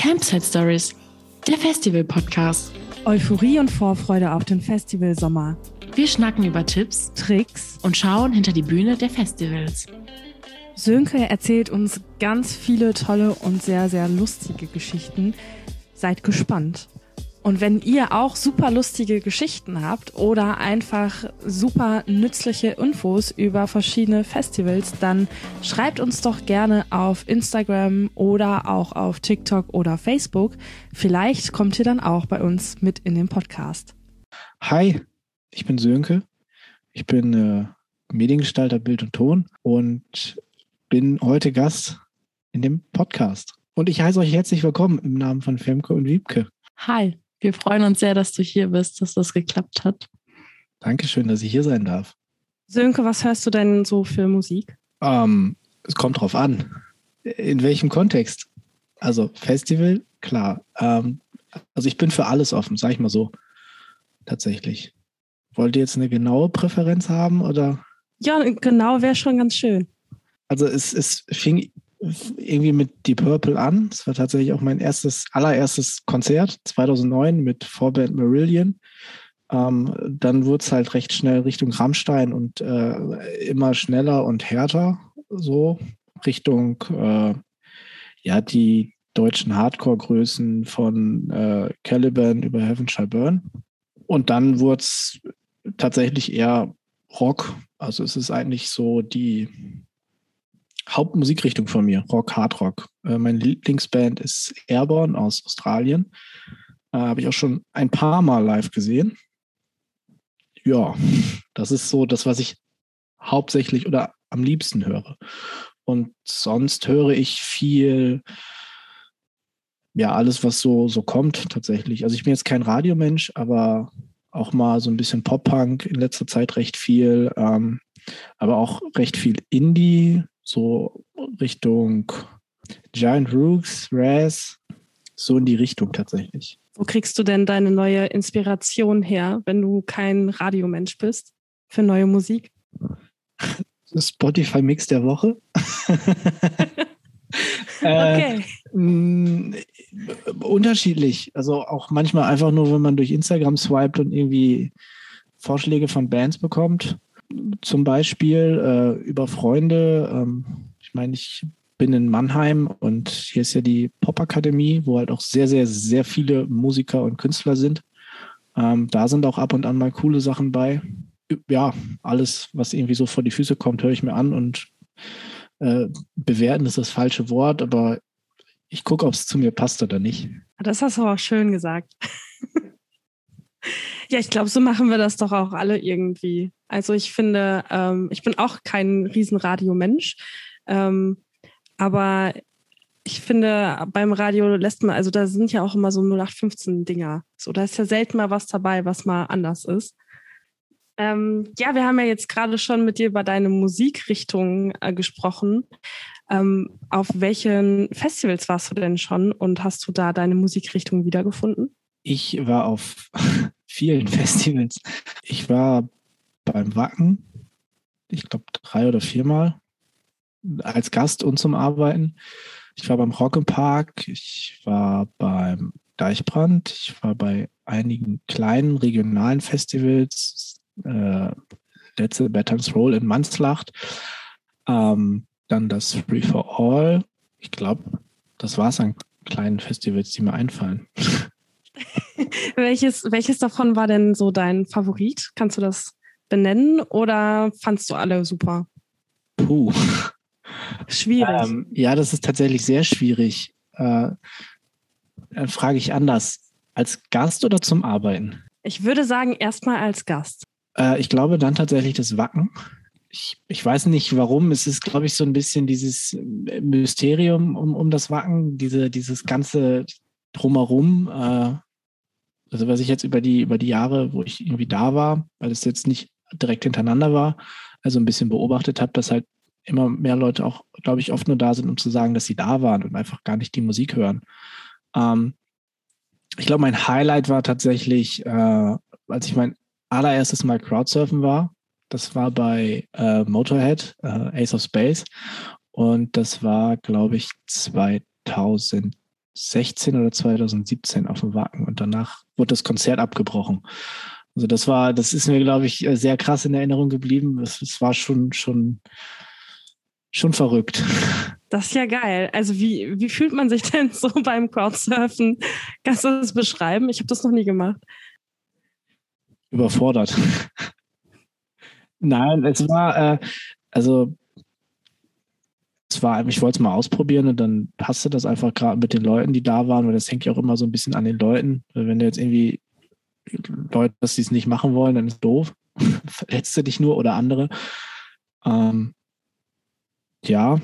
Campsite Stories, der Festival-Podcast. Euphorie und Vorfreude auf den Festivalsommer. Wir schnacken über Tipps, Tricks. und schauen hinter die Bühne der Festivals. Sönke erzählt uns ganz viele tolle und sehr, sehr lustige Geschichten. Seid gespannt. Und wenn ihr auch super lustige Geschichten habt oder einfach super nützliche Infos über verschiedene Festivals, dann schreibt uns doch gerne auf Instagram oder auch auf TikTok oder Facebook. Vielleicht kommt ihr dann auch bei uns mit in den Podcast. Hi, ich bin Sönke. Ich bin äh, Mediengestalter Bild und Ton und bin heute Gast in dem Podcast. Und ich heiße euch herzlich willkommen im Namen von Femke und Wiebke. Hi, wir freuen uns sehr, dass du hier bist, dass das geklappt hat. Dankeschön, dass ich hier sein darf. Sönke, was hörst du denn so für Musik? Ähm, es kommt drauf an. In welchem Kontext? Also Festival, klar. Ähm, also ich bin für alles offen, sag ich mal so. Tatsächlich. Wollt ihr jetzt eine genaue Präferenz haben oder? Ja, genau, wäre schon ganz schön. Also es, es fing irgendwie mit Deep Purple an. Es war tatsächlich auch mein erstes, allererstes Konzert 2009 mit Vorband Marillion. Ähm, dann wurde es halt recht schnell Richtung Rammstein und äh, immer schneller und härter, so Richtung äh, ja die deutschen Hardcore-Größen von äh, Caliban über Heaven Shall Burn. Und dann wurde es tatsächlich eher Rock. Also es ist eigentlich so die Hauptmusikrichtung von mir, Rock, Hard Rock. Äh, meine Lieblingsband ist Airborne aus Australien. Äh, Habe ich auch schon ein paar Mal live gesehen. Ja, das ist so das, was ich hauptsächlich oder am liebsten höre. Und sonst höre ich viel, ja, alles, was so, so kommt tatsächlich. Also ich bin jetzt kein Radiomensch, aber auch mal so ein bisschen Pop-Punk in letzter Zeit recht viel, ähm, aber auch recht viel Indie, so Richtung Giant Rooks, Raz, so in die Richtung tatsächlich. Wo kriegst du denn deine neue Inspiration her, wenn du kein Radiomensch bist für neue Musik? Spotify-Mix der Woche. Äh, Okay. mh, unterschiedlich. Also auch manchmal einfach nur, wenn man durch Instagram swiped und irgendwie Vorschläge von Bands bekommt. Zum Beispiel äh, über Freunde. Ähm, ich meine, ich bin in Mannheim und hier ist ja die Popakademie, wo halt auch sehr, sehr, sehr viele Musiker und Künstler sind. Ähm, da sind auch ab und an mal coole Sachen bei. Ja, alles, was irgendwie so vor die Füße kommt, höre ich mir an und äh, bewerten ist das falsche Wort, aber ich gucke, ob es zu mir passt oder nicht. Das hast du auch schön gesagt. ja, ich glaube, so machen wir das doch auch alle irgendwie. Also ich finde, ähm, ich bin auch kein Riesenradiomensch, ähm, aber ich finde, beim Radio lässt man, also da sind ja auch immer so 0815 Dinger. So, da ist ja selten mal was dabei, was mal anders ist. Ähm, ja, wir haben ja jetzt gerade schon mit dir über deine Musikrichtung äh, gesprochen. Ähm, auf welchen Festivals warst du denn schon und hast du da deine Musikrichtung wiedergefunden? Ich war auf vielen Festivals. Ich war beim Wacken, ich glaube drei oder viermal, als Gast und zum Arbeiten. Ich war beim Rock Park, ich war beim Deichbrand, ich war bei einigen kleinen regionalen Festivals, äh, letzte Batons Roll in Manslacht, ähm, dann das Free for All. Ich glaube, das war es an kleinen Festivals, die mir einfallen. Welches, welches davon war denn so dein Favorit? Kannst du das benennen oder fandst du alle super? Puh. Schwierig. Ähm, ja, das ist tatsächlich sehr schwierig. Äh, dann frage ich anders. Als Gast oder zum Arbeiten? ich würde sagen, erstmal als Gast. Äh, ich glaube dann tatsächlich das Wacken. Ich, ich weiß nicht warum. Es ist, glaube ich, so ein bisschen dieses Mysterium um, um das Wacken, diese, dieses ganze Drumherum. Äh, also was ich jetzt über die, über die Jahre, wo ich irgendwie da war, weil es jetzt nicht direkt hintereinander war, also ein bisschen beobachtet habe, dass halt immer mehr Leute auch, glaube ich, oft nur da sind, um zu sagen, dass sie da waren und einfach gar nicht die Musik hören. Ähm, ich glaube, mein Highlight war tatsächlich, äh, als ich mein allererstes Mal Crowdsurfen war. Das war bei äh, Motorhead, äh, Ace of Space. Und das war, glaube ich, 2010 2016 oder 2017 auf dem Wacken und danach wurde das Konzert abgebrochen. Also das war, das ist mir, glaube ich, sehr krass in Erinnerung geblieben. Es, es war schon, schon, schon verrückt. Das ist ja geil. Also wie, wie fühlt man sich denn so beim Crowdsurfen? Kannst du das beschreiben? Ich habe das noch nie gemacht. Überfordert. Nein, es war, äh, also es war, ich wollte es mal ausprobieren und dann du das einfach gerade mit den Leuten, die da waren, weil das hängt ja auch immer so ein bisschen an den Leuten. Wenn du jetzt irgendwie Leute, dass sie es nicht machen wollen, dann ist doof. Verletzt du dich nur oder andere. Ähm, ja,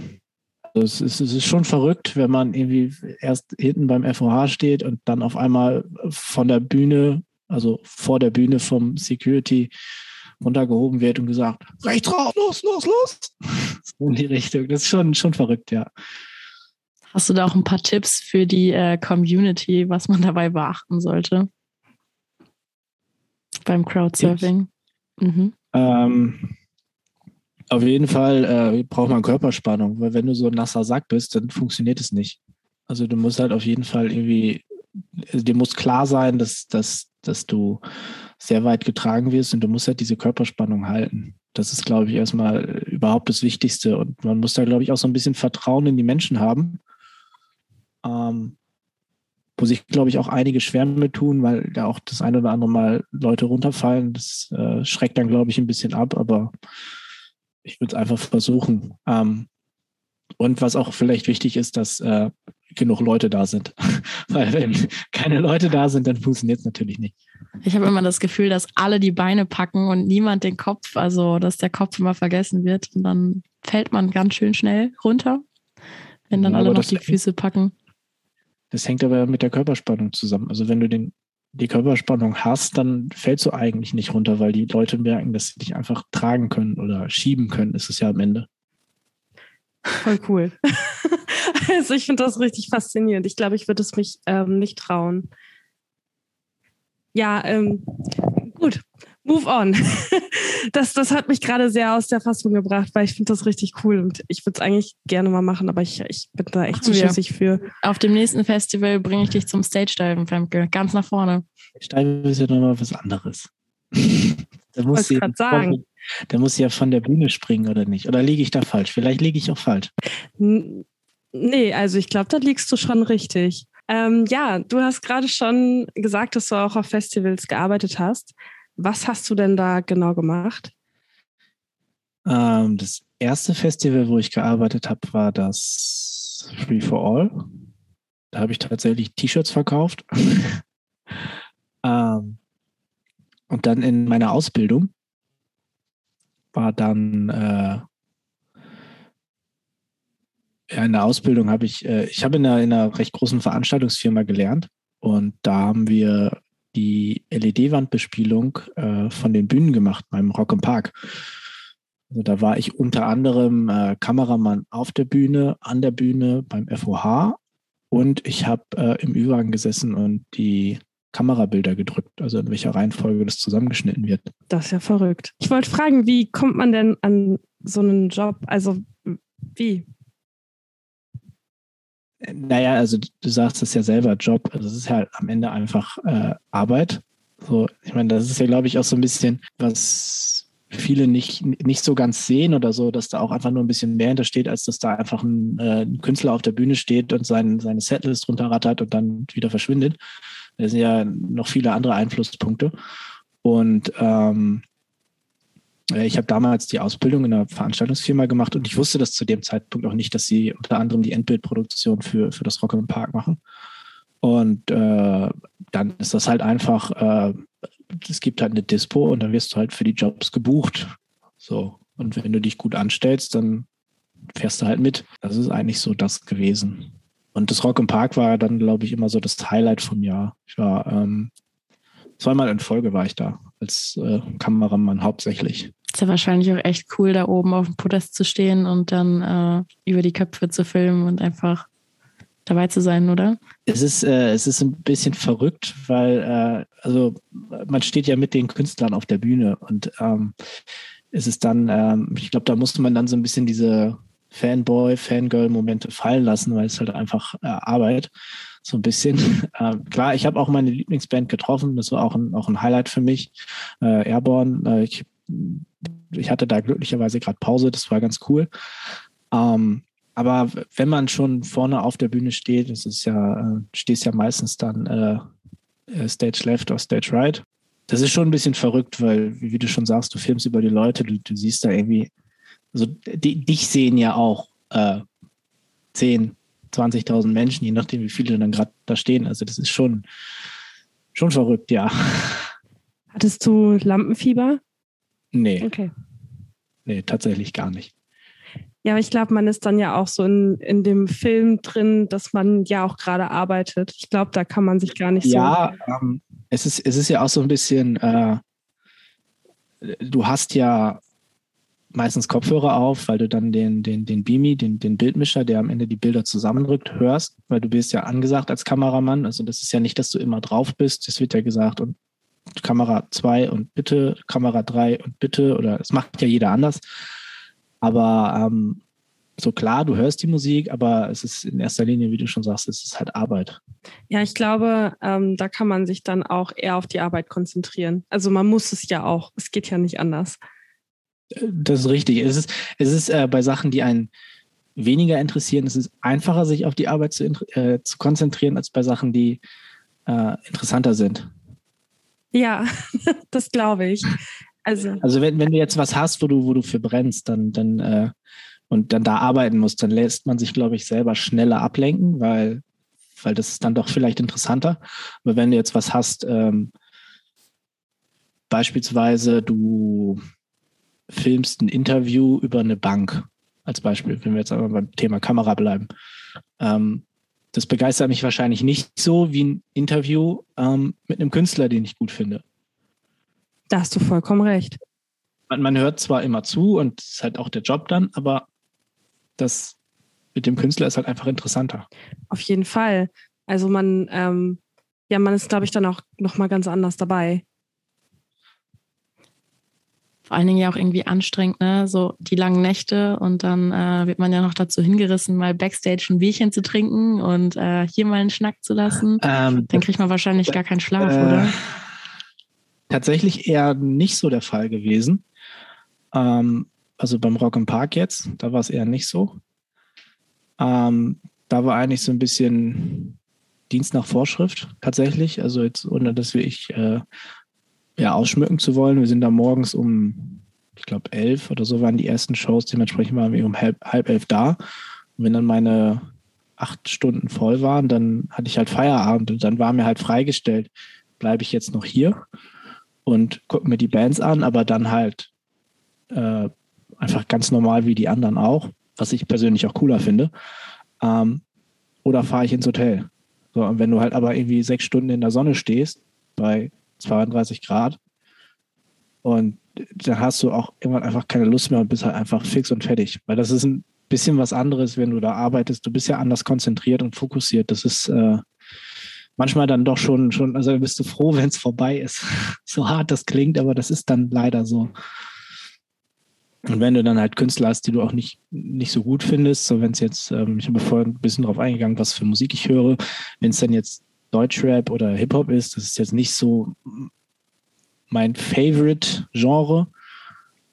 also es ist, es ist schon verrückt, wenn man irgendwie erst hinten beim FOH steht und dann auf einmal von der Bühne, also vor der Bühne vom Security runtergehoben wird und gesagt, rechts raus, los, los, los. So in die Richtung. Das ist schon, schon verrückt, ja. Hast du da auch ein paar Tipps für die äh, Community, was man dabei beachten sollte? Beim Crowdsurfing? Mhm. Ähm, auf jeden Fall äh, braucht man Körperspannung, weil wenn du so ein nasser Sack bist, dann funktioniert es nicht. Also du musst halt auf jeden Fall irgendwie, also dir muss klar sein, dass, dass, dass du sehr weit getragen wirst und du musst halt diese Körperspannung halten. Das ist, glaube ich, erstmal überhaupt das Wichtigste. Und man muss da, glaube ich, auch so ein bisschen Vertrauen in die Menschen haben. Ähm, wo sich, glaube ich, auch einige schwer mit tun, weil da auch das eine oder andere Mal Leute runterfallen. Das äh, schreckt dann, glaube ich, ein bisschen ab, aber ich würde es einfach versuchen. Ähm, und was auch vielleicht wichtig ist, dass äh, genug Leute da sind. Weil wenn keine Leute da sind, dann funktioniert es natürlich nicht. Ich habe immer das Gefühl, dass alle die Beine packen und niemand den Kopf, also dass der Kopf immer vergessen wird. Und dann fällt man ganz schön schnell runter, wenn dann ja, alle noch die Füße packen. Das hängt aber mit der Körperspannung zusammen. Also wenn du den, die Körperspannung hast, dann fällst du eigentlich nicht runter, weil die Leute merken, dass sie dich einfach tragen können oder schieben können, ist es ja am Ende. Voll cool. also ich finde das richtig faszinierend. Ich glaube, ich würde es mich ähm, nicht trauen. Ja, ähm, gut. Move on. Das, das hat mich gerade sehr aus der Fassung gebracht, weil ich finde das richtig cool und ich würde es eigentlich gerne mal machen, aber ich, ich bin da echt zu schissig für. Auf dem nächsten Festival bringe ich dich zum Stage-Diven, Femke. Ganz nach vorne. Stage-Diven ist ja nochmal was anderes. da muss ich gerade sagen. Der muss ja von der Bühne springen, oder nicht? Oder liege ich da falsch? Vielleicht liege ich auch falsch. Nee, also ich glaube, da liegst du schon richtig. Ähm, ja, du hast gerade schon gesagt, dass du auch auf Festivals gearbeitet hast. Was hast du denn da genau gemacht? Ähm, das erste Festival, wo ich gearbeitet habe, war das Free for All. Da habe ich tatsächlich T-Shirts verkauft. ähm, und dann in meiner Ausbildung war dann äh, ja, in der Ausbildung habe ich, äh, ich habe in einer, in einer recht großen Veranstaltungsfirma gelernt und da haben wir die LED-Wandbespielung äh, von den Bühnen gemacht beim Rock im Park. Also da war ich unter anderem äh, Kameramann auf der Bühne, an der Bühne beim FOH und ich habe äh, im Übergang gesessen und die Kamerabilder gedrückt, also in welcher Reihenfolge das zusammengeschnitten wird. Das ist ja verrückt. Ich wollte fragen, wie kommt man denn an so einen Job? Also wie? Naja, also du sagst es ja selber, Job, also es ist ja am Ende einfach äh, Arbeit. So, ich meine, das ist ja, glaube ich, auch so ein bisschen, was viele nicht, nicht so ganz sehen oder so, dass da auch einfach nur ein bisschen mehr hintersteht, als dass da einfach ein, äh, ein Künstler auf der Bühne steht und sein, seine Setlist runterrattert und dann wieder verschwindet. Da sind ja noch viele andere Einflusspunkte. Und ähm, äh, ich habe damals die Ausbildung in einer Veranstaltungsfirma gemacht und ich wusste das zu dem Zeitpunkt auch nicht, dass sie unter anderem die Endbildproduktion für, für das Rock im Park machen. Und äh, dann ist das halt einfach, äh, es gibt halt eine Dispo und dann wirst du halt für die Jobs gebucht. So. Und wenn du dich gut anstellst, dann fährst du halt mit. Das ist eigentlich so das gewesen. Und das Rock im Park war dann, glaube ich, immer so das Highlight vom Jahr. Ich war ähm, zweimal in Folge war ich da als äh, Kameramann hauptsächlich. Ist ja wahrscheinlich auch echt cool, da oben auf dem Podest zu stehen und dann äh, über die Köpfe zu filmen und einfach dabei zu sein, oder? Es ist, äh, es ist ein bisschen verrückt, weil äh, also man steht ja mit den Künstlern auf der Bühne und ähm, es ist dann, ähm, ich glaube, da musste man dann so ein bisschen diese Fanboy, Fangirl-Momente fallen lassen, weil es halt einfach äh, Arbeit so ein bisschen. Äh, klar, ich habe auch meine Lieblingsband getroffen. Das war auch ein, auch ein Highlight für mich. Äh, Airborne. Äh, ich, ich hatte da glücklicherweise gerade Pause. Das war ganz cool. Ähm, aber wenn man schon vorne auf der Bühne steht, das ist ja, äh, stehst ja meistens dann äh, äh, Stage Left oder Stage Right. Das ist schon ein bisschen verrückt, weil, wie du schon sagst, du filmst über die Leute, du, du siehst da irgendwie, also die, dich sehen ja auch äh, 10, 20.000 Menschen, je nachdem, wie viele dann gerade da stehen. Also das ist schon, schon verrückt, ja. Hattest du Lampenfieber? Nee. Okay. Nee, tatsächlich gar nicht. Ja, aber ich glaube, man ist dann ja auch so in, in dem Film drin, dass man ja auch gerade arbeitet. Ich glaube, da kann man sich gar nicht ja, so. Ja, ähm, es, ist, es ist ja auch so ein bisschen, äh, du hast ja meistens Kopfhörer auf, weil du dann den, den, den Beamy, den, den Bildmischer, der am Ende die Bilder zusammenrückt, hörst, weil du bist ja angesagt als Kameramann. Also das ist ja nicht, dass du immer drauf bist. Es wird ja gesagt, und Kamera 2 und bitte, Kamera 3 und bitte, oder es macht ja jeder anders. Aber ähm, so klar, du hörst die Musik, aber es ist in erster Linie, wie du schon sagst, es ist halt Arbeit. Ja, ich glaube, ähm, da kann man sich dann auch eher auf die Arbeit konzentrieren. Also man muss es ja auch. Es geht ja nicht anders. Das ist richtig. Es ist, es ist äh, bei Sachen, die einen weniger interessieren, es ist einfacher, sich auf die Arbeit zu, äh, zu konzentrieren, als bei Sachen, die äh, interessanter sind. Ja, das glaube ich. Also, also wenn, wenn du jetzt was hast, wo du, wo du für brennst, dann, dann äh, und dann da arbeiten musst, dann lässt man sich, glaube ich, selber schneller ablenken, weil, weil das ist dann doch vielleicht interessanter. Aber wenn du jetzt was hast, ähm, beispielsweise du filmst ein Interview über eine Bank, als Beispiel, wenn wir jetzt einmal beim Thema Kamera bleiben. Ähm, das begeistert mich wahrscheinlich nicht so wie ein Interview ähm, mit einem Künstler, den ich gut finde. Da hast du vollkommen recht. Man, man hört zwar immer zu und es ist halt auch der Job dann, aber das mit dem Künstler ist halt einfach interessanter. Auf jeden Fall. Also man, ähm, ja, man ist, glaube ich, dann auch nochmal ganz anders dabei. Vor allen Dingen ja auch irgendwie anstrengend, ne? So die langen Nächte und dann äh, wird man ja noch dazu hingerissen, mal Backstage ein Bierchen zu trinken und äh, hier mal einen Schnack zu lassen. Ähm, dann kriegt man wahrscheinlich gar keinen Schlaf, äh, oder? tatsächlich eher nicht so der Fall gewesen. Ähm, also beim Rock im Park jetzt, da war es eher nicht so. Ähm, da war eigentlich so ein bisschen Dienst nach Vorschrift tatsächlich. Also jetzt, ohne dass wir ich äh, ja, ausschmücken zu wollen. Wir sind da morgens um, ich glaube, elf oder so waren die ersten Shows. Dementsprechend waren wir um halb, halb elf da. Und wenn dann meine acht Stunden voll waren, dann hatte ich halt Feierabend und dann war mir halt freigestellt, bleibe ich jetzt noch hier und gucke mir die Bands an, aber dann halt äh, einfach ganz normal wie die anderen auch, was ich persönlich auch cooler finde. Ähm, oder fahre ich ins Hotel. So, und wenn du halt aber irgendwie sechs Stunden in der Sonne stehst, bei 32 Grad, und dann hast du auch irgendwann einfach keine Lust mehr und bist halt einfach fix und fertig. Weil das ist ein bisschen was anderes, wenn du da arbeitest. Du bist ja anders konzentriert und fokussiert. Das ist äh, manchmal dann doch schon, schon, also bist du froh, wenn es vorbei ist. so hart das klingt, aber das ist dann leider so. Und wenn du dann halt Künstler hast, die du auch nicht, nicht so gut findest, so wenn es jetzt, ähm, ich habe vorhin ein bisschen drauf eingegangen, was für Musik ich höre, wenn es dann jetzt Deutschrap oder Hip-Hop ist, das ist jetzt nicht so mein Favorite-Genre,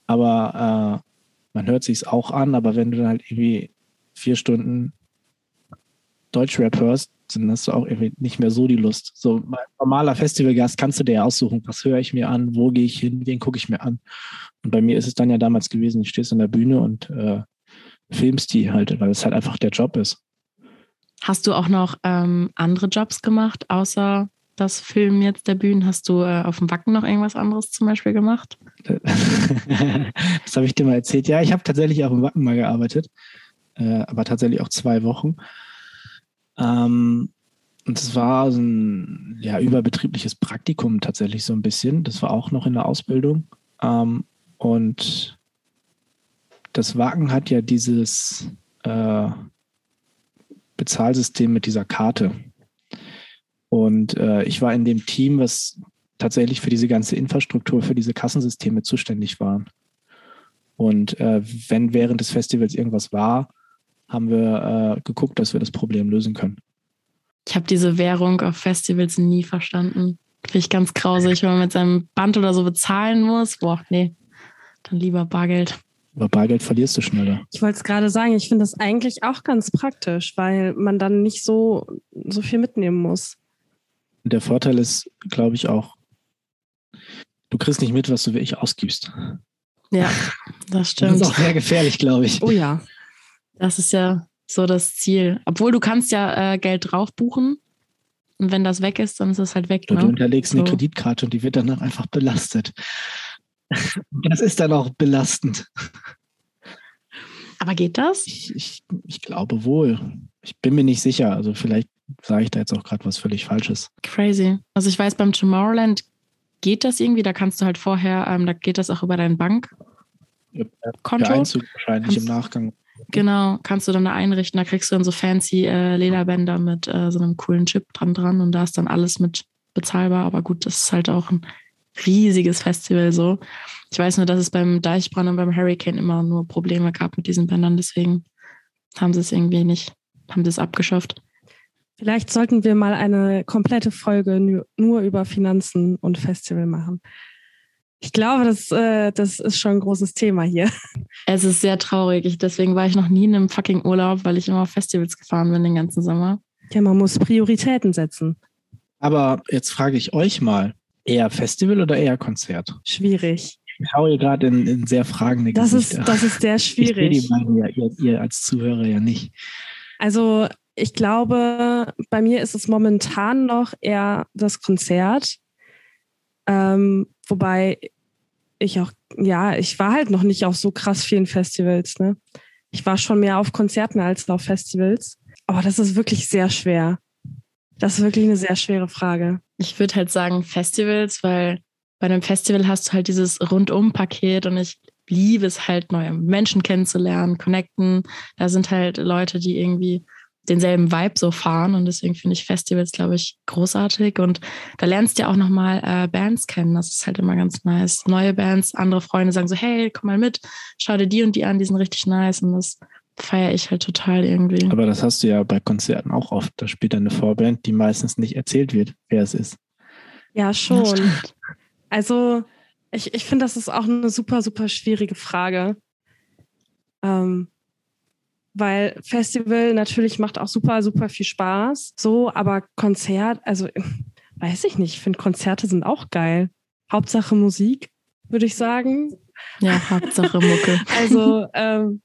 aber äh, man hört sich auch an, aber wenn du dann halt irgendwie vier Stunden Deutschrap hörst, dann hast du auch irgendwie nicht mehr so die Lust. So normaler Festivalgast kannst du dir aussuchen, was höre ich mir an, wo gehe ich hin, wen gucke ich mir an. Und bei mir ist es dann ja damals gewesen, ich stehst an der Bühne und äh, filmst die halt, weil es halt einfach der Job ist. Hast du auch noch ähm, andere Jobs gemacht, außer das Filmen jetzt der Bühnen? Hast du äh, auf dem Wacken noch irgendwas anderes zum Beispiel gemacht? das habe ich dir mal erzählt. Ja, ich habe tatsächlich auch im Wacken mal gearbeitet, äh, aber tatsächlich auch zwei Wochen. Ähm, und es war so ein ja, überbetriebliches Praktikum tatsächlich so ein bisschen. Das war auch noch in der Ausbildung. Ähm, und das Wagen hat ja dieses äh, Bezahlsystem mit dieser Karte. Und äh, ich war in dem Team, was tatsächlich für diese ganze Infrastruktur, für diese Kassensysteme zuständig war. Und äh, wenn während des Festivals irgendwas war, haben wir äh, geguckt, dass wir das Problem lösen können. Ich habe diese Währung auf Festivals nie verstanden. Finde ich ganz grausig, wenn man mit seinem Band oder so bezahlen muss. Boah, nee, dann lieber Bargeld. Aber Bargeld verlierst du schneller. Ich wollte es gerade sagen, ich finde das eigentlich auch ganz praktisch, weil man dann nicht so, so viel mitnehmen muss. Der Vorteil ist, glaube ich, auch, du kriegst nicht mit, was du wirklich ausgibst. Ja, das stimmt. Das ist auch sehr gefährlich, glaube ich. Oh ja. Das ist ja so das Ziel. Obwohl du kannst ja äh, Geld drauf buchen. Und wenn das weg ist, dann ist es halt weg. Ne? Du unterlegst so. eine Kreditkarte und die wird danach einfach belastet. Das ist dann auch belastend. Aber geht das? Ich, ich, ich glaube wohl. Ich bin mir nicht sicher. Also vielleicht sage ich da jetzt auch gerade was völlig Falsches. Crazy. Also ich weiß, beim Tomorrowland geht das irgendwie. Da kannst du halt vorher, ähm, da geht das auch über dein Bankkonto. Ja, Einzug wahrscheinlich kannst, im Nachgang. Genau, kannst du dann da einrichten. Da kriegst du dann so fancy äh, Lederbänder mit äh, so einem coolen Chip dran dran und da ist dann alles mit bezahlbar. Aber gut, das ist halt auch ein riesiges Festival so. Ich weiß nur, dass es beim Deichbrand und beim Hurricane immer nur Probleme gab mit diesen Bändern. Deswegen haben sie es irgendwie nicht, haben sie es abgeschafft. Vielleicht sollten wir mal eine komplette Folge nur über Finanzen und Festival machen. Ich glaube, das, äh, das ist schon ein großes Thema hier. Es ist sehr traurig. Ich, deswegen war ich noch nie in einem fucking Urlaub, weil ich immer auf Festivals gefahren bin den ganzen Sommer. Ja, man muss Prioritäten setzen. Aber jetzt frage ich euch mal, eher Festival oder eher Konzert? Schwierig. Ich hier gerade in, in, sehr fragende das Gesichter. Ist, das ist sehr schwierig. Ich die ja, ihr, ihr als Zuhörer ja nicht. Also ich glaube, bei mir ist es momentan noch eher das Konzert. Ähm, wobei ich auch, ja, ich war halt noch nicht auf so krass vielen Festivals. Ne? Ich war schon mehr auf Konzerten als auf Festivals. Aber das ist wirklich sehr schwer. Das ist wirklich eine sehr schwere Frage. Ich würde halt sagen Festivals, weil bei einem Festival hast du halt dieses Rundum-Paket und ich liebe es halt, neue Menschen kennenzulernen, connecten. Da sind halt Leute, die irgendwie denselben Vibe so fahren und deswegen finde ich Festivals, glaube ich, großartig und da lernst du ja auch nochmal äh, Bands kennen, das ist halt immer ganz nice. Neue Bands, andere Freunde sagen so, hey, komm mal mit, schau dir die und die an, die sind richtig nice und das feiere ich halt total irgendwie. Aber das hast du ja bei Konzerten auch oft, da spielt eine Vorband, die meistens nicht erzählt wird, wer es ist. Ja, schon. Also ich, ich finde, das ist auch eine super, super schwierige Frage. Ähm, weil Festival natürlich macht auch super, super viel Spaß. So, aber Konzert, also weiß ich nicht, ich finde Konzerte sind auch geil. Hauptsache Musik, würde ich sagen. Ja, Hauptsache Mucke. also, ähm,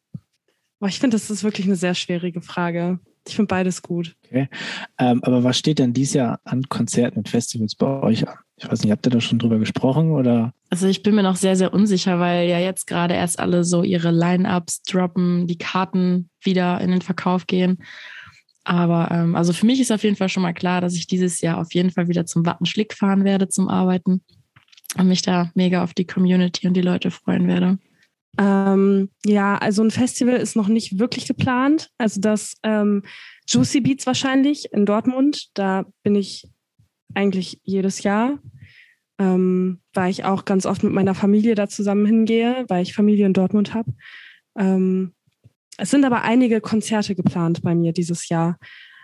ich finde, das ist wirklich eine sehr schwierige Frage. Ich finde beides gut. Okay. Ähm, aber was steht denn dieses Jahr an Konzerten und Festivals bei euch an? Ich weiß nicht, habt ihr da schon drüber gesprochen oder? Also ich bin mir noch sehr, sehr unsicher, weil ja jetzt gerade erst alle so ihre Line-Ups droppen, die Karten wieder in den Verkauf gehen. Aber ähm, also für mich ist auf jeden Fall schon mal klar, dass ich dieses Jahr auf jeden Fall wieder zum Wattenschlick fahren werde zum Arbeiten und mich da mega auf die Community und die Leute freuen werde. Ähm, ja, also ein Festival ist noch nicht wirklich geplant. Also das ähm, Juicy Beats wahrscheinlich in Dortmund. Da bin ich eigentlich jedes Jahr, ähm, weil ich auch ganz oft mit meiner Familie da zusammen hingehe, weil ich Familie in Dortmund habe. Ähm, es sind aber einige Konzerte geplant bei mir dieses Jahr.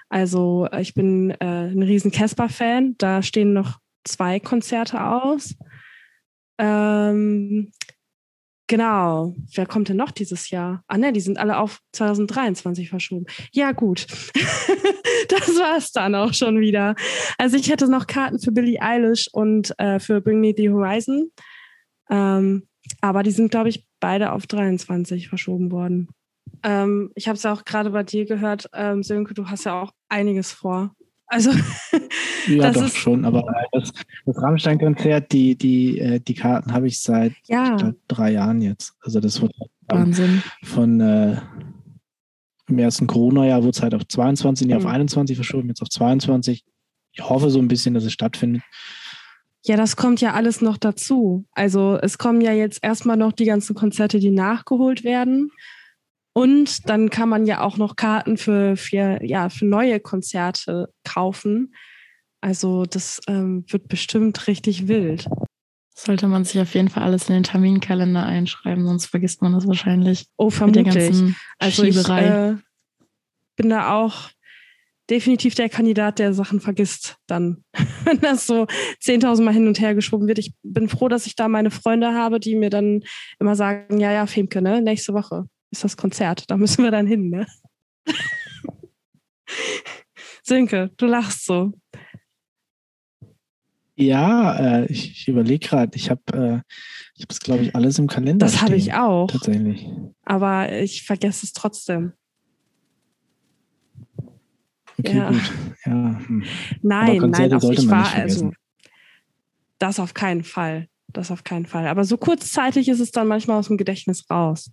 Also ich bin äh, ein riesen Casper-Fan. Da stehen noch zwei Konzerte aus. Ähm, Genau. Wer kommt denn noch dieses Jahr? Ah ne, die sind alle auf 2023 verschoben. Ja, gut. das war es dann auch schon wieder. Also ich hätte noch Karten für Billie Eilish und äh, für Bring Me the Horizon. Ähm, aber die sind, glaube ich, beide auf 23 verschoben worden. Ähm, ich habe es ja auch gerade bei dir gehört, ähm, Sönke, du hast ja auch einiges vor. Also ja, doch schon, aber das, das Rammstein-Konzert, die, die, äh, die Karten habe ich seit ja. glaub, drei Jahren jetzt. Also das wurde Wahnsinn. von äh, im ersten Corona-Jahr wurde es halt auf 22, nicht mhm. auf 21 verschoben, jetzt auf 22. Ich hoffe so ein bisschen, dass es stattfindet. Ja, das kommt ja alles noch dazu. Also es kommen ja jetzt erstmal noch die ganzen Konzerte, die nachgeholt werden. Und dann kann man ja auch noch Karten für, für, ja, für neue Konzerte kaufen. Also das ähm, wird bestimmt richtig wild. Sollte man sich auf jeden Fall alles in den Terminkalender einschreiben, sonst vergisst man das wahrscheinlich. Oh, vermutlich. also ich äh, bin da auch definitiv der Kandidat, der Sachen vergisst dann, wenn das so 10.000 Mal hin und her geschoben wird. Ich bin froh, dass ich da meine Freunde habe, die mir dann immer sagen, ja, ja, Femke, ne, nächste Woche ist das Konzert, da müssen wir dann hin, ne? Sönke, du lachst so. Ja, äh, ich, ich überlege gerade. Ich habe äh, ich habe es, glaube ich, alles im Kalender. Das habe ich auch. Tatsächlich. Aber ich vergesse es trotzdem. Okay, ja. gut. Ja. Hm. Nein, nein, auf, ich war also das auf keinen Fall. Das auf keinen Fall. Aber so kurzzeitig ist es dann manchmal aus dem Gedächtnis raus.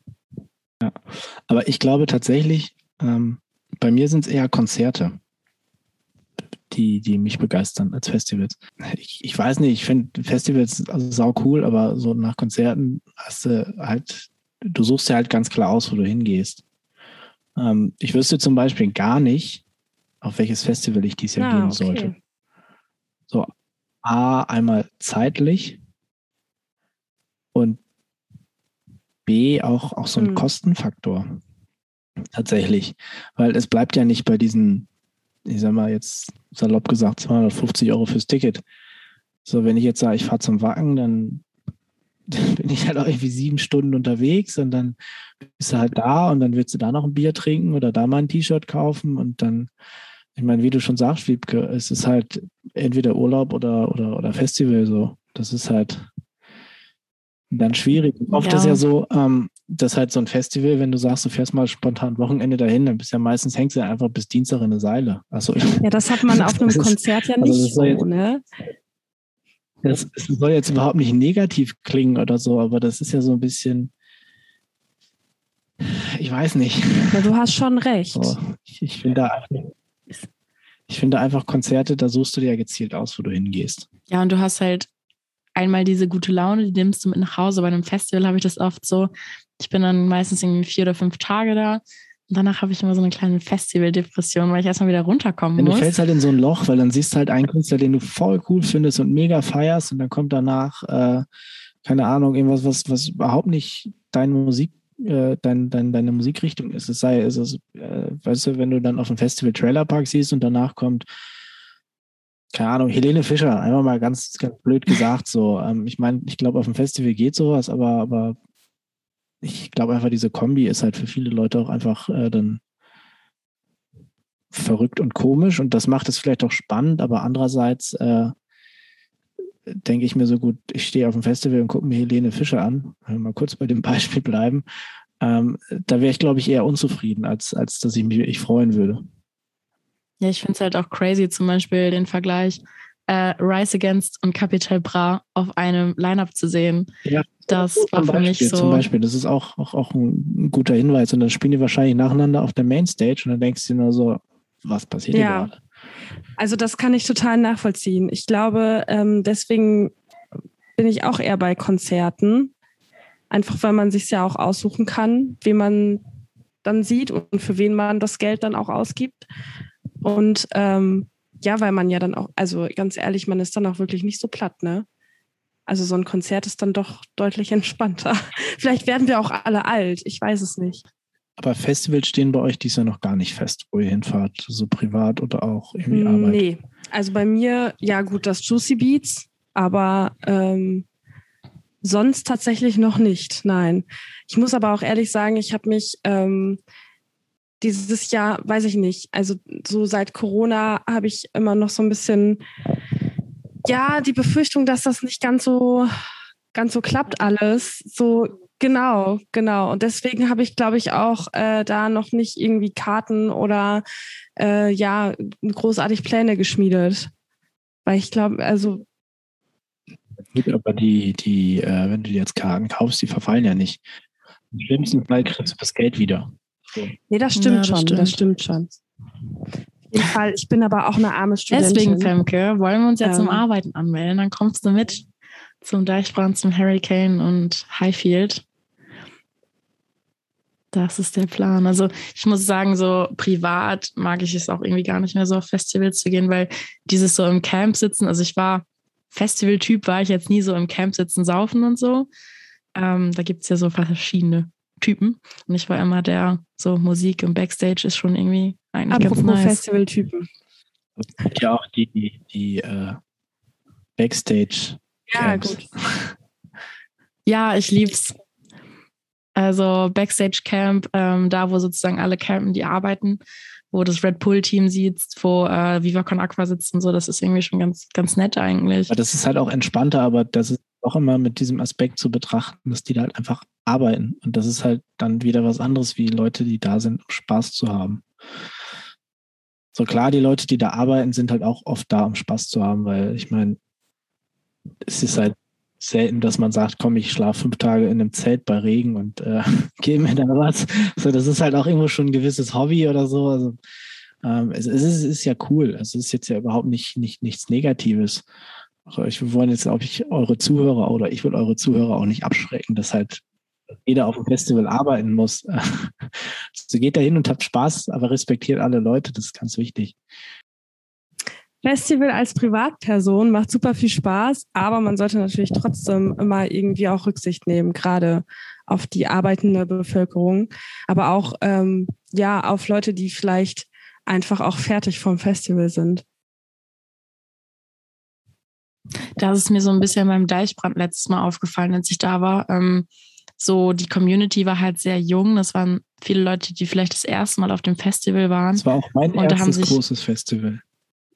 Ja, aber ich glaube tatsächlich, ähm, bei mir sind es eher Konzerte die, die mich begeistern als Festivals. Ich, ich weiß nicht, ich finde Festivals also sau cool, aber so nach Konzerten hast du halt, du suchst ja halt ganz klar aus, wo du hingehst. Ähm, ich wüsste zum Beispiel gar nicht, auf welches Festival ich dieses Jahr ah, gehen okay. sollte. So, A, einmal zeitlich und B, auch, auch so ein hm. Kostenfaktor. Tatsächlich. Weil es bleibt ja nicht bei diesen ich sag mal jetzt salopp gesagt, 250 Euro fürs Ticket. So, wenn ich jetzt sage, ich fahre zum Wacken, dann bin ich halt auch irgendwie sieben Stunden unterwegs und dann bist du halt da und dann willst du da noch ein Bier trinken oder da mal ein T-Shirt kaufen und dann, ich meine, wie du schon sagst, Wiebke, es ist halt entweder Urlaub oder, oder, oder Festival so. Das ist halt dann schwierig. Oft ja. ist ja so, ähm, dass halt so ein Festival, wenn du sagst, du fährst mal spontan Wochenende dahin, dann bist ja meistens hängst du ja einfach bis Dienstag in eine Seile. Also, ja, das hat man auf einem ist, Konzert ja also nicht also so, jetzt, ne? Das, das, soll jetzt überhaupt nicht negativ klingen oder so, aber das ist ja so ein bisschen, ich weiß nicht. Ja, du hast schon recht. So, ich, ich finde da, ich finde einfach Konzerte, da suchst du dir ja gezielt aus, wo du hingehst. Ja, und du hast halt einmal diese gute Laune, die nimmst du mit nach Hause. Bei einem Festival habe ich das oft so. Ich bin dann meistens irgendwie vier oder fünf Tage da. Und danach habe ich immer so eine kleine Festival-Depression, weil ich erstmal wieder runterkommen ja, muss. Du fällst halt in so ein Loch, weil dann siehst du halt einen Künstler, den du voll cool findest und mega feierst und dann kommt danach, äh, keine Ahnung, irgendwas, was, was überhaupt nicht deine Musik, äh, dein, dein, deine Musikrichtung ist. Es sei, es ist, äh, weißt du, wenn du dann auf dem Festival Trailerpark siehst und danach kommt keine Ahnung, Helene Fischer, einfach mal ganz, ganz blöd gesagt so. Ähm, ich meine, ich glaube, auf dem Festival geht sowas, aber, aber ich glaube einfach, diese Kombi ist halt für viele Leute auch einfach äh, dann verrückt und komisch und das macht es vielleicht auch spannend, aber andererseits äh, denke ich mir so gut, ich stehe auf dem Festival und gucke mir Helene Fischer an, mal kurz bei dem Beispiel bleiben, ähm, da wäre ich, glaube ich, eher unzufrieden, als, als dass ich mich wirklich freuen würde. Ja, ich finde es halt auch crazy, zum Beispiel den Vergleich äh, Rise Against und Capital Bra auf einem Line-Up zu sehen. Ja, das war für Beispiel, mich so. Zum Beispiel, das ist auch, auch, auch ein guter Hinweis. Und dann spielen die wahrscheinlich nacheinander auf der Mainstage und dann denkst du dir nur so, was passiert ja. hier gerade? Also das kann ich total nachvollziehen. Ich glaube, ähm, deswegen bin ich auch eher bei Konzerten. Einfach weil man sich ja auch aussuchen kann, wen man dann sieht und für wen man das Geld dann auch ausgibt. Und ähm, ja, weil man ja dann auch, also ganz ehrlich, man ist dann auch wirklich nicht so platt, ne? Also so ein Konzert ist dann doch deutlich entspannter. Vielleicht werden wir auch alle alt, ich weiß es nicht. Aber Festivals stehen bei euch dies Jahr noch gar nicht fest, wo ihr hinfahrt, so privat oder auch irgendwie Arbeit? Nee, also bei mir, ja gut, das Juicy Beats, aber ähm, sonst tatsächlich noch nicht, nein. Ich muss aber auch ehrlich sagen, ich habe mich ähm, dieses Jahr, weiß ich nicht, also so seit Corona habe ich immer noch so ein bisschen, ja, die Befürchtung, dass das nicht ganz so, ganz so klappt alles. So, genau, genau. Und deswegen habe ich, glaube ich, auch äh, da noch nicht irgendwie Karten oder äh, ja, großartig Pläne geschmiedet. Weil ich glaube, also. Aber die, die, äh, wenn du dir jetzt Karten kaufst, die verfallen ja nicht. Im schlimmsten Fall kriegst du das Geld wieder. Nee, das stimmt ja, das schon. Stimmt. Das stimmt schon. Auf jeden Fall, ich bin aber auch eine arme Studentin. Deswegen, Femke, wollen wir uns ja ähm, zum Arbeiten anmelden. Dann kommst du mit zum Deichbrand, zum Hurricane und Highfield. Das ist der Plan. Also ich muss sagen, so privat mag ich es auch irgendwie gar nicht mehr so auf Festivals zu gehen, weil dieses so im Camp sitzen, also ich war Festival-Typ war ich jetzt nie so im Camp sitzen, saufen und so. Ähm, da gibt es ja so verschiedene Typen. Und ich war immer der, so Musik im Backstage ist schon irgendwie eigentlich Apropos ganz nice. Festival-Typen. Ja, auch die, die, die uh, Backstage. Ja, gut. ja, ich lieb's. Also Backstage Camp, ähm, da wo sozusagen alle campen, die arbeiten, wo das Red Bull Team sitzt, wo äh, Viva Con Aqua sitzt und so, das ist irgendwie schon ganz, ganz nett eigentlich. Aber das ist halt auch entspannter, aber das ist auch immer mit diesem Aspekt zu betrachten, dass die da halt einfach arbeiten. Und das ist halt dann wieder was anderes, wie Leute, die da sind, um Spaß zu haben. So klar, die Leute, die da arbeiten, sind halt auch oft da, um Spaß zu haben, weil ich meine, es ist halt selten, dass man sagt, komm, ich schlafe fünf Tage in einem Zelt bei Regen und äh, gebe mir dann was. So, das ist halt auch irgendwo schon ein gewisses Hobby oder so. Also, ähm, es, es, ist, es, ist, ja cool. Es ist jetzt ja überhaupt nicht, nicht nichts Negatives. Also ich wollte jetzt, glaube ich, eure Zuhörer oder ich will eure Zuhörer auch nicht abschrecken, dass halt jeder auf dem Festival arbeiten muss. so geht da hin und habt Spaß, aber respektiert alle Leute. Das ist ganz wichtig. Festival als Privatperson macht super viel Spaß, aber man sollte natürlich trotzdem immer irgendwie auch Rücksicht nehmen, gerade auf die arbeitende Bevölkerung, aber auch ähm, ja auf Leute, die vielleicht einfach auch fertig vom Festival sind. Das ist mir so ein bisschen beim Deichbrand letztes Mal aufgefallen, als ich da war. Ähm, so, die Community war halt sehr jung. Das waren viele Leute, die vielleicht das erste Mal auf dem Festival waren. Das war auch mein und erstes sich, großes Festival.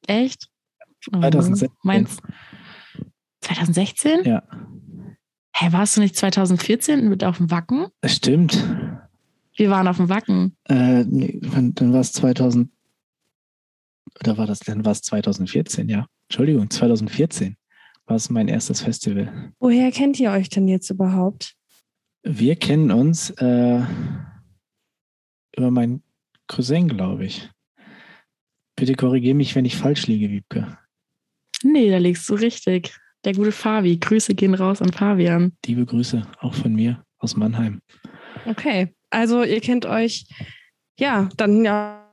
Echt? 2016. Oh, meinst 2016? Ja. Hä, warst du nicht 2014 mit auf dem Wacken? Das stimmt. Wir waren auf dem Wacken. Äh, nee, dann war es 2000. Oder war das, dann war es 2014, ja. Entschuldigung, 2014 war es mein erstes Festival. Woher kennt ihr euch denn jetzt überhaupt? Wir kennen uns äh, über meinen Cousin, glaube ich. Bitte korrigiere mich, wenn ich falsch liege, Wiebke. Nee, da liegst du richtig. Der gute Fabi. Grüße gehen raus an Fabian. Liebe Grüße, auch von mir aus Mannheim. Okay, also ihr kennt euch, ja, dann ja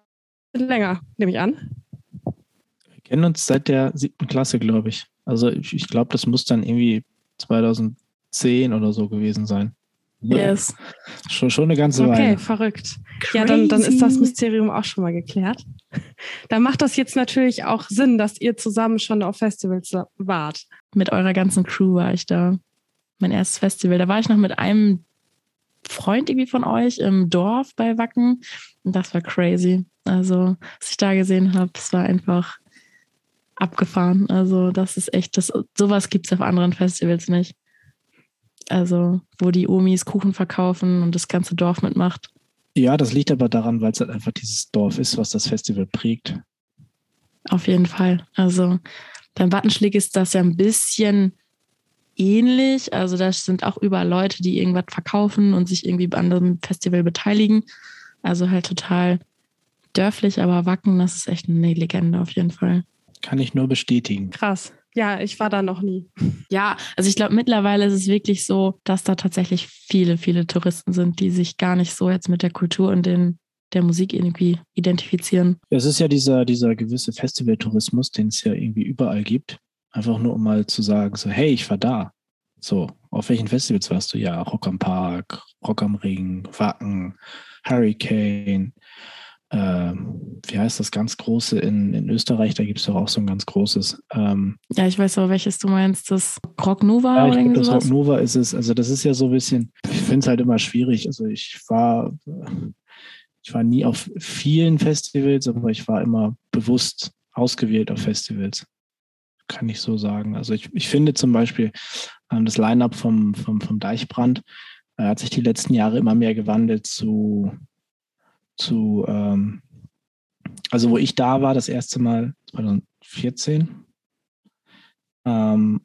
länger, nehme ich an. Wir kennen uns seit der siebten Klasse, glaube ich. Also ich, ich glaube, das muss dann irgendwie 2010 oder so gewesen sein. Yes. Schon, schon eine ganze Weile. Okay, verrückt. Crazy. Ja, dann, dann ist das Mysterium auch schon mal geklärt. Da macht das jetzt natürlich auch Sinn, dass ihr zusammen schon auf Festivals wart. Mit eurer ganzen Crew war ich da. Mein erstes Festival. Da war ich noch mit einem Freund irgendwie von euch im Dorf bei Wacken. Und das war crazy. Also, was ich da gesehen habe, es war einfach abgefahren. Also, das ist echt, das, sowas gibt es auf anderen Festivals nicht. Also, wo die Omis Kuchen verkaufen und das ganze Dorf mitmacht. Ja, das liegt aber daran, weil es halt einfach dieses Dorf ist, was das Festival prägt. Auf jeden Fall. Also beim Wattenschläg ist das ja ein bisschen ähnlich. Also da sind auch überall Leute, die irgendwas verkaufen und sich irgendwie an dem Festival beteiligen. Also halt total dörflich, aber Wacken, das ist echt eine Legende auf jeden Fall. Kann ich nur bestätigen. Krass. Ja, ich war da noch nie. Ja, also ich glaube, mittlerweile ist es wirklich so, dass da tatsächlich viele, viele Touristen sind, die sich gar nicht so jetzt mit der Kultur und den, der Musik irgendwie identifizieren. Es ist ja dieser, dieser gewisse Festivaltourismus, den es ja irgendwie überall gibt. Einfach nur, um mal zu sagen, so, hey, ich war da. So, auf welchen Festivals warst du? Ja, Rock am Park, Rock am Ring, Wacken, Hurricane, ähm, wie heißt das ganz große in, in Österreich? Da gibt es doch auch so ein ganz großes. Ähm, ja, ich weiß aber, welches du meinst. Das Rock Nova? Ja, ich glaube, das Rock Nova ist es. Also, das ist ja so ein bisschen, ich finde es halt immer schwierig. Also, ich war, ich war nie auf vielen Festivals, aber ich war immer bewusst ausgewählt auf Festivals. Kann ich so sagen. Also, ich, ich finde zum Beispiel ähm, das Line-Up vom, vom, vom Deichbrand äh, hat sich die letzten Jahre immer mehr gewandelt zu zu, ähm, also wo ich da war, das erste Mal 2014, ähm,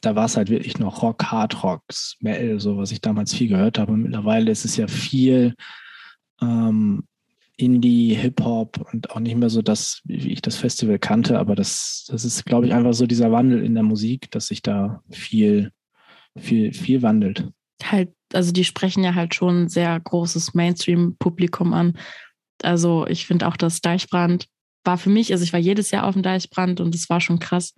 da war es halt wirklich noch Rock, Hard Rock, Metal, so was ich damals viel gehört habe. Mittlerweile ist es ja viel ähm, Indie, Hip-Hop und auch nicht mehr so das, wie ich das Festival kannte, aber das, das ist, glaube ich, einfach so dieser Wandel in der Musik, dass sich da viel, viel, viel wandelt. Halt also die sprechen ja halt schon ein sehr großes Mainstream-Publikum an. Also ich finde auch, das Deichbrand war für mich, also ich war jedes Jahr auf dem Deichbrand und es war schon krass,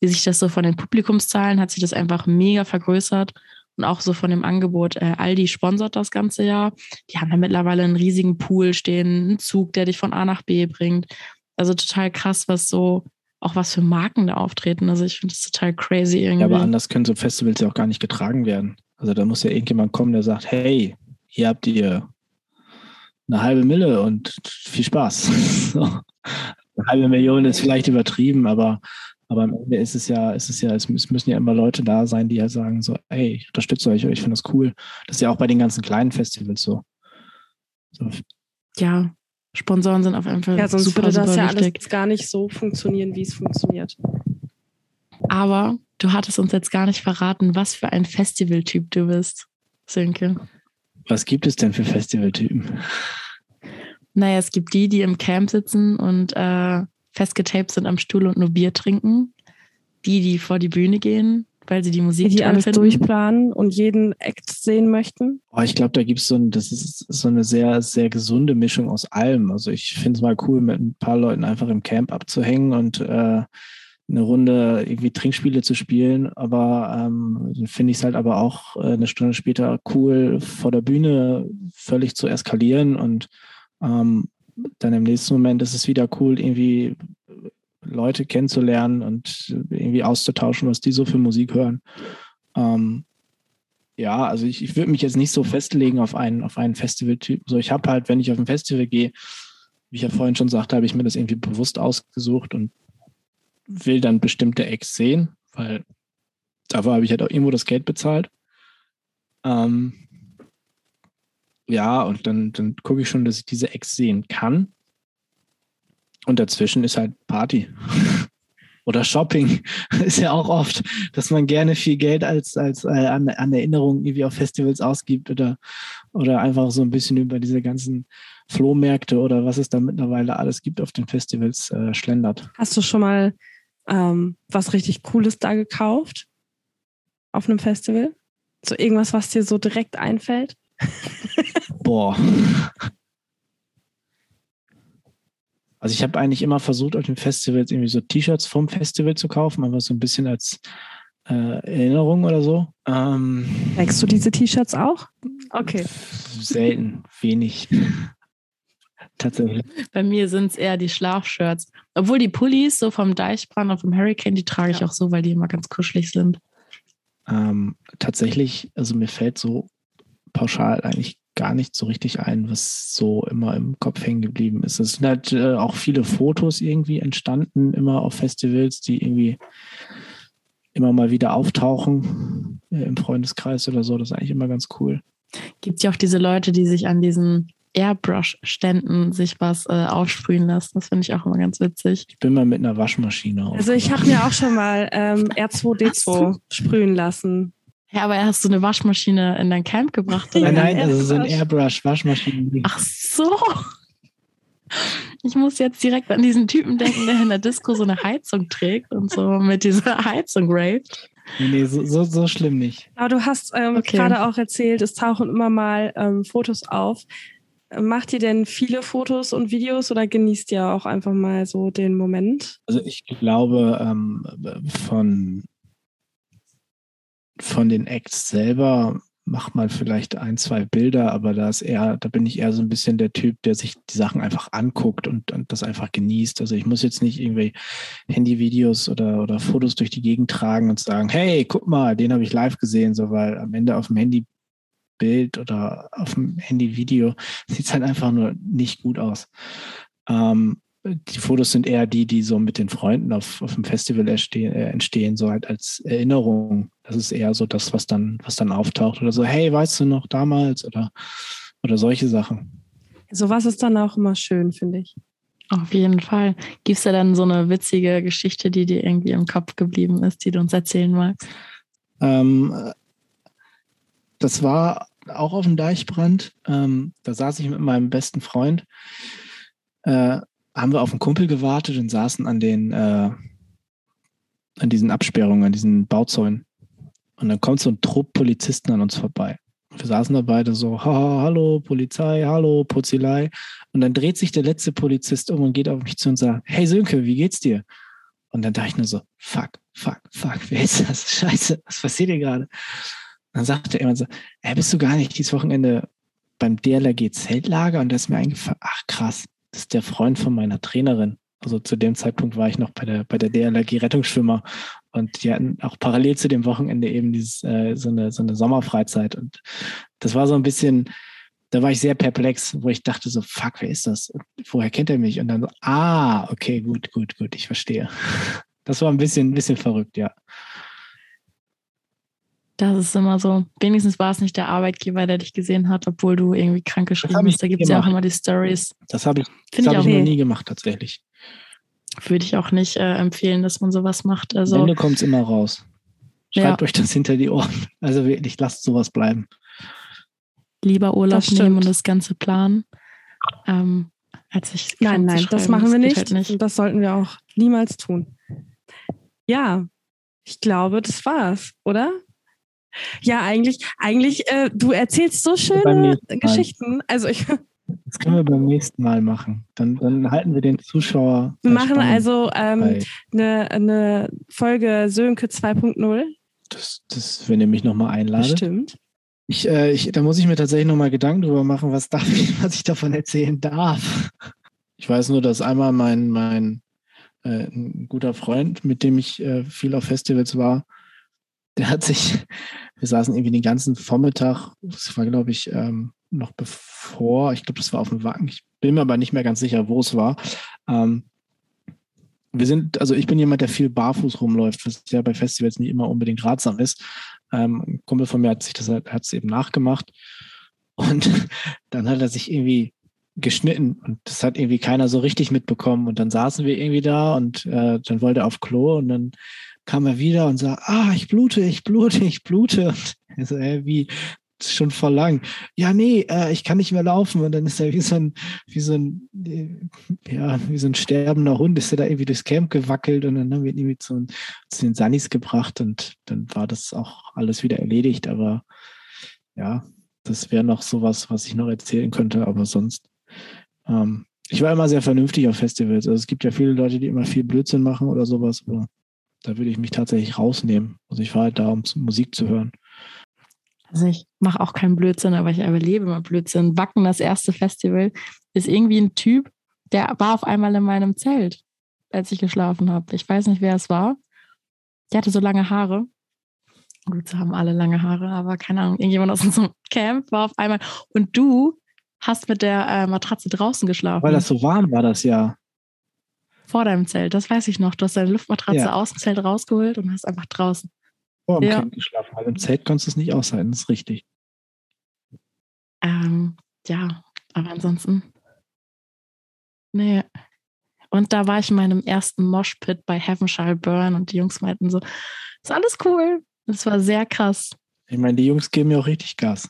wie sich das so von den Publikumszahlen hat sich das einfach mega vergrößert und auch so von dem Angebot. Äh, Aldi sponsert das ganze Jahr. Die haben ja mittlerweile einen riesigen Pool stehen, einen Zug, der dich von A nach B bringt. Also total krass, was so auch was für Marken da auftreten. Also ich finde das total crazy irgendwie. Ja, aber anders können so Festivals ja auch gar nicht getragen werden. Also da muss ja irgendjemand kommen, der sagt, hey, hier habt ihr eine halbe Mille und viel Spaß. so. Eine halbe Million ist vielleicht übertrieben, aber, aber am Ende ist es ja, ist es ja, es müssen ja immer Leute da sein, die ja sagen so, hey, ich unterstütze euch, ich finde das cool. Das ist ja auch bei den ganzen kleinen Festivals so. so. Ja, Sponsoren sind auf jeden Fall ja, sonst super, würde das super ja wichtig. alles gar nicht so funktionieren, wie es funktioniert. Aber du hattest uns jetzt gar nicht verraten, was für ein Festivaltyp du bist, Sönke. Was gibt es denn für Festivaltypen? Naja, es gibt die, die im Camp sitzen und äh, festgetaped sind am Stuhl und nur Bier trinken. Die, die vor die Bühne gehen, weil sie die Musik Die alles finden. durchplanen und jeden Act sehen möchten. Oh, ich glaube, da gibt es so ein, das ist so eine sehr, sehr gesunde Mischung aus allem. Also ich finde es mal cool, mit ein paar Leuten einfach im Camp abzuhängen und äh, eine Runde irgendwie Trinkspiele zu spielen, aber ähm, finde ich es halt aber auch äh, eine Stunde später cool, vor der Bühne völlig zu eskalieren und ähm, dann im nächsten Moment ist es wieder cool, irgendwie Leute kennenzulernen und irgendwie auszutauschen, was die so für Musik hören. Ähm, ja, also ich, ich würde mich jetzt nicht so festlegen auf einen, auf einen Festivaltyp. So, ich habe halt, wenn ich auf ein Festival gehe, wie ich ja vorhin schon sagte, habe ich mir das irgendwie bewusst ausgesucht und will dann bestimmte Acts sehen, weil dafür habe ich halt auch irgendwo das Geld bezahlt. Ähm, ja, und dann, dann gucke ich schon, dass ich diese Acts sehen kann. Und dazwischen ist halt Party. Oder Shopping ist ja auch oft, dass man gerne viel Geld als, als äh, an, an Erinnerungen irgendwie auf Festivals ausgibt oder, oder einfach so ein bisschen über diese ganzen Flohmärkte oder was es da mittlerweile alles gibt auf den Festivals äh, schlendert. Hast du schon mal ähm, was richtig Cooles da gekauft? Auf einem Festival? So irgendwas, was dir so direkt einfällt? Boah. Also ich habe eigentlich immer versucht, auf den Festivals irgendwie so T-Shirts vom Festival zu kaufen, aber so ein bisschen als äh, Erinnerung oder so. Ähm, Trägst du diese T-Shirts auch? Okay. Selten, wenig. Tatsächlich. Bei mir sind es eher die Schlafshirts. Obwohl die Pullis so vom Deichbrand und vom Hurricane, die trage ich ja. auch so, weil die immer ganz kuschelig sind. Ähm, tatsächlich, also mir fällt so pauschal eigentlich gar nicht so richtig ein, was so immer im Kopf hängen geblieben ist. Es sind halt äh, auch viele Fotos irgendwie entstanden, immer auf Festivals, die irgendwie immer mal wieder auftauchen äh, im Freundeskreis oder so. Das ist eigentlich immer ganz cool. Gibt es ja auch diese Leute, die sich an diesen Airbrush-Ständen sich was äh, aufsprühen lassen. Das finde ich auch immer ganz witzig. Ich bin mal mit einer Waschmaschine auf. Also ich habe mir auch schon mal ähm, R2D2 sprühen lassen. Ja, aber hast du eine Waschmaschine in dein Camp gebracht? Oder? Nein, nein, also so ein Airbrush-Waschmaschine. Ach so. Ich muss jetzt direkt an diesen Typen denken, der in der Disco so eine Heizung trägt und so mit dieser Heizung raved. Nee, nee so, so, so schlimm nicht. Aber du hast ähm, okay. gerade auch erzählt, es tauchen immer mal ähm, Fotos auf. Macht ihr denn viele Fotos und Videos oder genießt ihr auch einfach mal so den Moment? Also ich glaube, ähm, von von den Acts selber macht man vielleicht ein, zwei Bilder, aber da ist eher, da bin ich eher so ein bisschen der Typ, der sich die Sachen einfach anguckt und, und das einfach genießt. Also ich muss jetzt nicht irgendwie Handyvideos oder, oder Fotos durch die Gegend tragen und sagen, hey, guck mal, den habe ich live gesehen, so weil am Ende auf dem Handybild oder auf dem Handyvideo sieht es halt einfach nur nicht gut aus. Ähm, die Fotos sind eher die, die so mit den Freunden auf, auf dem Festival entstehen, äh, entstehen, so halt als Erinnerung. Das ist eher so das, was dann, was dann auftaucht. Oder so, hey, weißt du noch damals? Oder, oder solche Sachen. Sowas ist dann auch immer schön, finde ich. Auf jeden Fall. Gibt es da dann so eine witzige Geschichte, die dir irgendwie im Kopf geblieben ist, die du uns erzählen magst? Ähm, das war auch auf dem Deichbrand. Ähm, da saß ich mit meinem besten Freund. Äh, haben wir auf einen Kumpel gewartet und saßen an den, äh, an diesen Absperrungen, an diesen Bauzäunen. Und dann kommt so ein Trupp Polizisten an uns vorbei. Wir saßen da beide so, ha, hallo Polizei, hallo Pozilei. Und dann dreht sich der letzte Polizist um und geht auf mich zu und sagt, hey Sönke, wie geht's dir? Und dann dachte ich nur so, fuck, fuck, fuck, wer ist das? Scheiße, was passiert hier gerade? Dann sagte er immer so, ey, bist du gar nicht dieses Wochenende beim DLRG Zeltlager? Und da ist mir eingefallen, ach krass, das ist der Freund von meiner Trainerin. Also zu dem Zeitpunkt war ich noch bei der, bei der DLRG Rettungsschwimmer und die hatten auch parallel zu dem Wochenende eben dieses, äh, so, eine, so eine Sommerfreizeit. Und das war so ein bisschen, da war ich sehr perplex, wo ich dachte so, fuck, wer ist das? Woher kennt er mich? Und dann so, ah, okay, gut, gut, gut, ich verstehe. Das war ein bisschen, ein bisschen verrückt, ja. Das ist immer so. Wenigstens war es nicht der Arbeitgeber, der dich gesehen hat, obwohl du irgendwie krank geschrieben bist. Da gibt es ja auch immer die Stories. Das habe ich, das hab ich, ich noch nie gemacht, tatsächlich. Würde ich auch nicht äh, empfehlen, dass man sowas macht. Also, Am Ende kommt es immer raus. Schreibt ja. euch das hinter die Ohren. Also wirklich, lasst sowas bleiben. Lieber Urlaub nehmen und das Ganze planen. Ähm, als ich nein, nein, das machen wir nicht. Halt nicht. Das sollten wir auch niemals tun. Ja, ich glaube, das war's, oder? Ja, eigentlich, eigentlich, äh, du erzählst so schöne Geschichten. Also ich. Das können wir beim nächsten Mal machen. Dann, dann halten wir den Zuschauer. Wir machen also ähm, eine, eine Folge Sönke 2.0. Das, das, wenn ihr mich nochmal einladet. Stimmt. Ich, äh, ich, da muss ich mir tatsächlich nochmal Gedanken drüber machen, was, darf ich, was ich davon erzählen darf. Ich weiß nur, dass einmal mein, mein äh, ein guter Freund, mit dem ich äh, viel auf Festivals war, der hat sich, wir saßen irgendwie den ganzen Vormittag, das war glaube ich ähm, noch bevor, ich glaube, das war auf dem Wagen, ich bin mir aber nicht mehr ganz sicher, wo es war. Ähm, wir sind, also ich bin jemand, der viel barfuß rumläuft, was ja bei Festivals nicht immer unbedingt ratsam ist. Ähm, ein Kumpel von mir hat sich das hat es eben nachgemacht und dann hat er sich irgendwie geschnitten und das hat irgendwie keiner so richtig mitbekommen und dann saßen wir irgendwie da und äh, dann wollte er auf Klo und dann kam er wieder und sagte, ah, ich blute, ich blute, ich blute. Und er so, äh, wie, schon voll lang. Ja, nee, äh, ich kann nicht mehr laufen. Und dann ist er wie so ein, wie so ein, äh, ja, wie so ein sterbender Hund, ist er da irgendwie durchs Camp gewackelt und dann haben wir ihn irgendwie zu, zu den Sunnis gebracht und dann war das auch alles wieder erledigt. Aber ja, das wäre noch sowas, was ich noch erzählen könnte, aber sonst. Ähm, ich war immer sehr vernünftig auf Festivals. Also es gibt ja viele Leute, die immer viel Blödsinn machen oder sowas, aber da würde ich mich tatsächlich rausnehmen. Also ich war halt da, um Musik zu hören. Also ich mache auch keinen Blödsinn, aber ich überlebe immer Blödsinn. Wacken, das erste Festival, ist irgendwie ein Typ, der war auf einmal in meinem Zelt, als ich geschlafen habe. Ich weiß nicht, wer es war. Der hatte so lange Haare. Gut, sie haben alle lange Haare, aber keine Ahnung, irgendjemand aus unserem Camp war auf einmal. Und du hast mit der äh, Matratze draußen geschlafen. Weil das so warm war, das ja vor deinem Zelt. Das weiß ich noch. Du hast deine Luftmatratze ja. aus dem Zelt rausgeholt und hast einfach draußen. Vor dem ja. Camp geschlafen. Weil im Zelt konntest du es nicht aushalten. Das ist richtig. Ähm, ja, aber ansonsten. Nee. Und da war ich in meinem ersten Moshpit bei Heaven Shall Burn und die Jungs meinten so, ist alles cool. Das war sehr krass. Ich meine, die Jungs geben mir auch richtig Gas.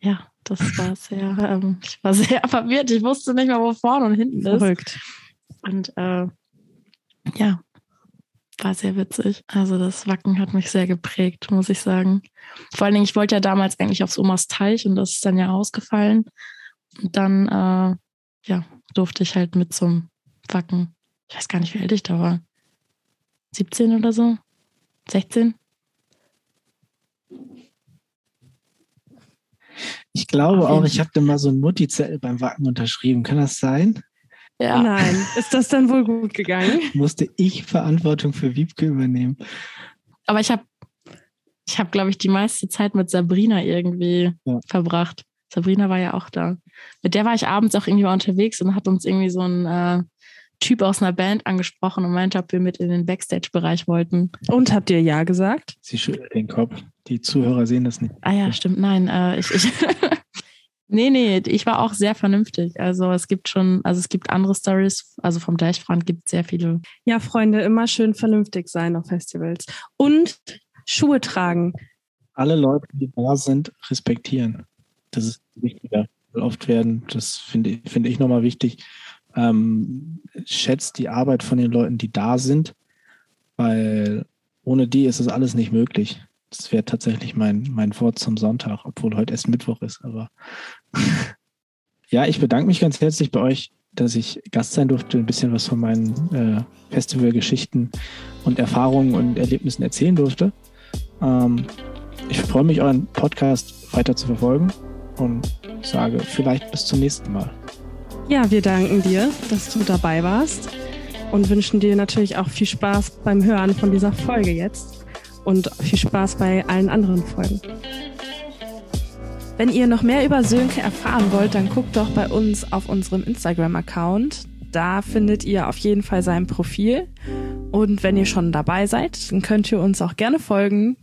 Ja, das war sehr, ähm, ich war sehr verwirrt. Ich wusste nicht mal, wo vorne und hinten ist. Verrückt. Und äh, ja, war sehr witzig. Also das Wacken hat mich sehr geprägt, muss ich sagen. Vor allen Dingen, ich wollte ja damals eigentlich aufs Omas Teich und das ist dann ja ausgefallen. Und dann, äh, ja, durfte ich halt mit zum Wacken. Ich weiß gar nicht, wie alt ich da war. 17 oder so? 16? Ich glaube auch, ich habe da mal so ein Mutti-Zettel beim Wacken unterschrieben. Kann das sein? Ja. Nein, ist das dann wohl gut gegangen? Musste ich Verantwortung für Wiebke übernehmen. Aber ich habe, ich habe, glaube ich, die meiste Zeit mit Sabrina irgendwie ja. verbracht. Sabrina war ja auch da. Mit der war ich abends auch irgendwie mal unterwegs und hat uns irgendwie so ein äh, Typ aus einer Band angesprochen und meinte, ob wir mit in den Backstage-Bereich wollten. Und habt ihr ja gesagt? Sie schüttelt den Kopf. Die Zuhörer sehen das nicht. Ah ja, stimmt. Nein, äh, ich, ich Nee, nee, ich war auch sehr vernünftig. Also es gibt schon, also es gibt andere Stories, also vom Deichbrand gibt es sehr viele. Ja, Freunde, immer schön vernünftig sein auf Festivals. Und Schuhe tragen. Alle Leute, die da sind, respektieren. Das ist wichtiger. Oft werden, das finde find ich nochmal wichtig, ähm, schätzt die Arbeit von den Leuten, die da sind, weil ohne die ist das alles nicht möglich. Das wäre tatsächlich mein, mein Wort zum Sonntag, obwohl heute erst Mittwoch ist. Aber ja, ich bedanke mich ganz herzlich bei euch dass ich Gast sein durfte, ein bisschen was von meinen äh, Festivalgeschichten und Erfahrungen und Erlebnissen erzählen durfte. Ähm, ich freue mich, euren Podcast weiter zu verfolgen und sage vielleicht bis zum nächsten Mal. Ja, wir danken dir, dass du dabei warst und wünschen dir natürlich auch viel Spaß beim Hören von dieser Folge jetzt und viel Spaß bei allen anderen Folgen. Wenn ihr noch mehr über Sönke erfahren wollt, dann guckt doch bei uns auf unserem Instagram-Account. Da findet ihr auf jeden Fall sein Profil. Und wenn ihr schon dabei seid, dann könnt ihr uns auch gerne folgen